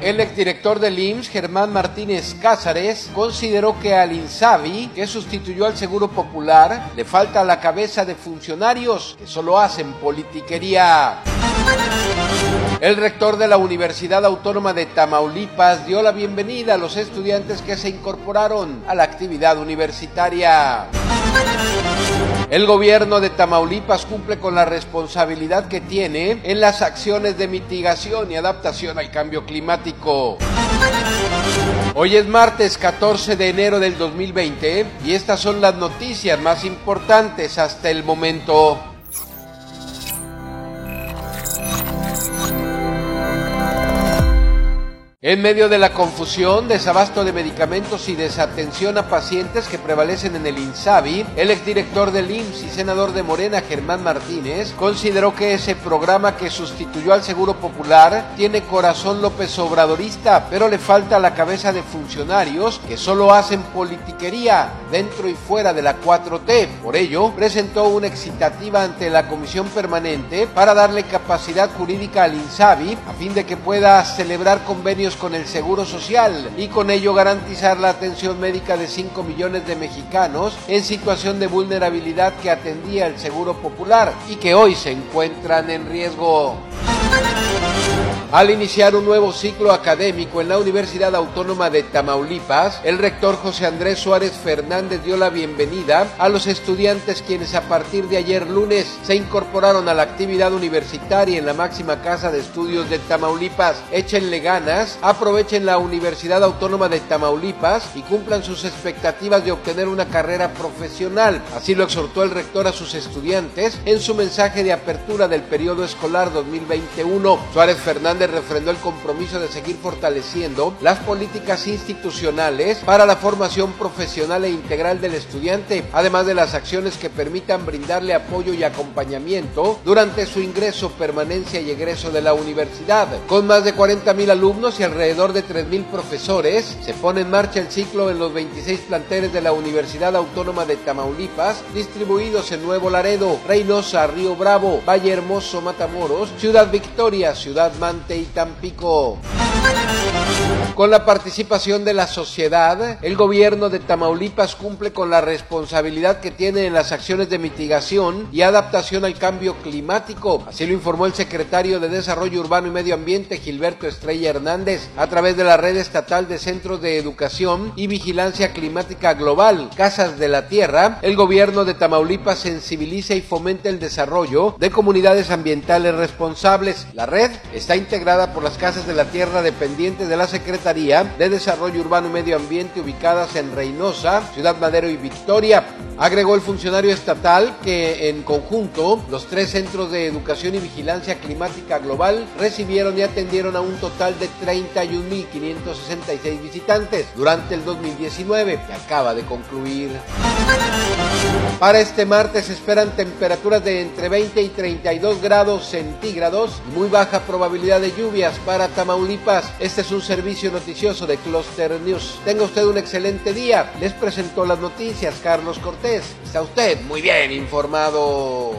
El exdirector del IMSS, Germán Martínez Cázares, consideró que al INSABI, que sustituyó al Seguro Popular, le falta la cabeza de funcionarios que solo hacen politiquería. El rector de la Universidad Autónoma de Tamaulipas dio la bienvenida a los estudiantes que se incorporaron a la actividad universitaria. El gobierno de Tamaulipas cumple con la responsabilidad que tiene en las acciones de mitigación y adaptación al cambio climático. Hoy es martes 14 de enero del 2020 y estas son las noticias más importantes hasta el momento. En medio de la confusión, desabasto de medicamentos y desatención a pacientes que prevalecen en el INSABI, el exdirector del IMSS y senador de Morena, Germán Martínez, consideró que ese programa que sustituyó al Seguro Popular tiene corazón López Obradorista, pero le falta la cabeza de funcionarios que solo hacen politiquería dentro y fuera de la 4T. Por ello, presentó una excitativa ante la Comisión Permanente para darle capacidad jurídica al INSABI a fin de que pueda celebrar convenios con el Seguro Social y con ello garantizar la atención médica de 5 millones de mexicanos en situación de vulnerabilidad que atendía el Seguro Popular y que hoy se encuentran en riesgo. Al iniciar un nuevo ciclo académico en la Universidad Autónoma de Tamaulipas, el rector José Andrés Suárez Fernández dio la bienvenida a los estudiantes quienes a partir de ayer lunes se incorporaron a la actividad universitaria en la máxima casa de estudios de Tamaulipas. Échenle ganas, aprovechen la Universidad Autónoma de Tamaulipas y cumplan sus expectativas de obtener una carrera profesional. Así lo exhortó el rector a sus estudiantes en su mensaje de apertura del periodo escolar 2021. Suárez Fernández refrendó el compromiso de seguir fortaleciendo las políticas institucionales para la formación profesional e integral del estudiante, además de las acciones que permitan brindarle apoyo y acompañamiento durante su ingreso, permanencia y egreso de la universidad. Con más de 40 mil alumnos y alrededor de 3 mil profesores, se pone en marcha el ciclo en los 26 planteles de la Universidad Autónoma de Tamaulipas, distribuidos en Nuevo Laredo, Reynosa, Río Bravo, Valle Hermoso, Matamoros, Ciudad Victoria, Ciudad Mante y Tampico. Con la participación de la sociedad, el gobierno de Tamaulipas cumple con la responsabilidad que tiene en las acciones de mitigación y adaptación al cambio climático. Así lo informó el secretario de Desarrollo Urbano y Medio Ambiente, Gilberto Estrella Hernández, a través de la red estatal de centros de educación y vigilancia climática global, Casas de la Tierra. El gobierno de Tamaulipas sensibiliza y fomenta el desarrollo de comunidades ambientales responsables. La red está integrada por las Casas de la Tierra dependientes de la Secretaría de Desarrollo Urbano y Medio Ambiente ubicadas en Reynosa, Ciudad Madero y Victoria. Agregó el funcionario estatal que en conjunto los tres centros de educación y vigilancia climática global recibieron y atendieron a un total de 31.566 visitantes durante el 2019 que acaba de concluir. Para este martes esperan temperaturas de entre 20 y 32 grados centígrados y muy baja probabilidad de lluvias para Tamaulipas. Este es un servicio noticioso de Cluster News. Tenga usted un excelente día. Les presentó las noticias Carlos Cortés. Está usted muy bien informado.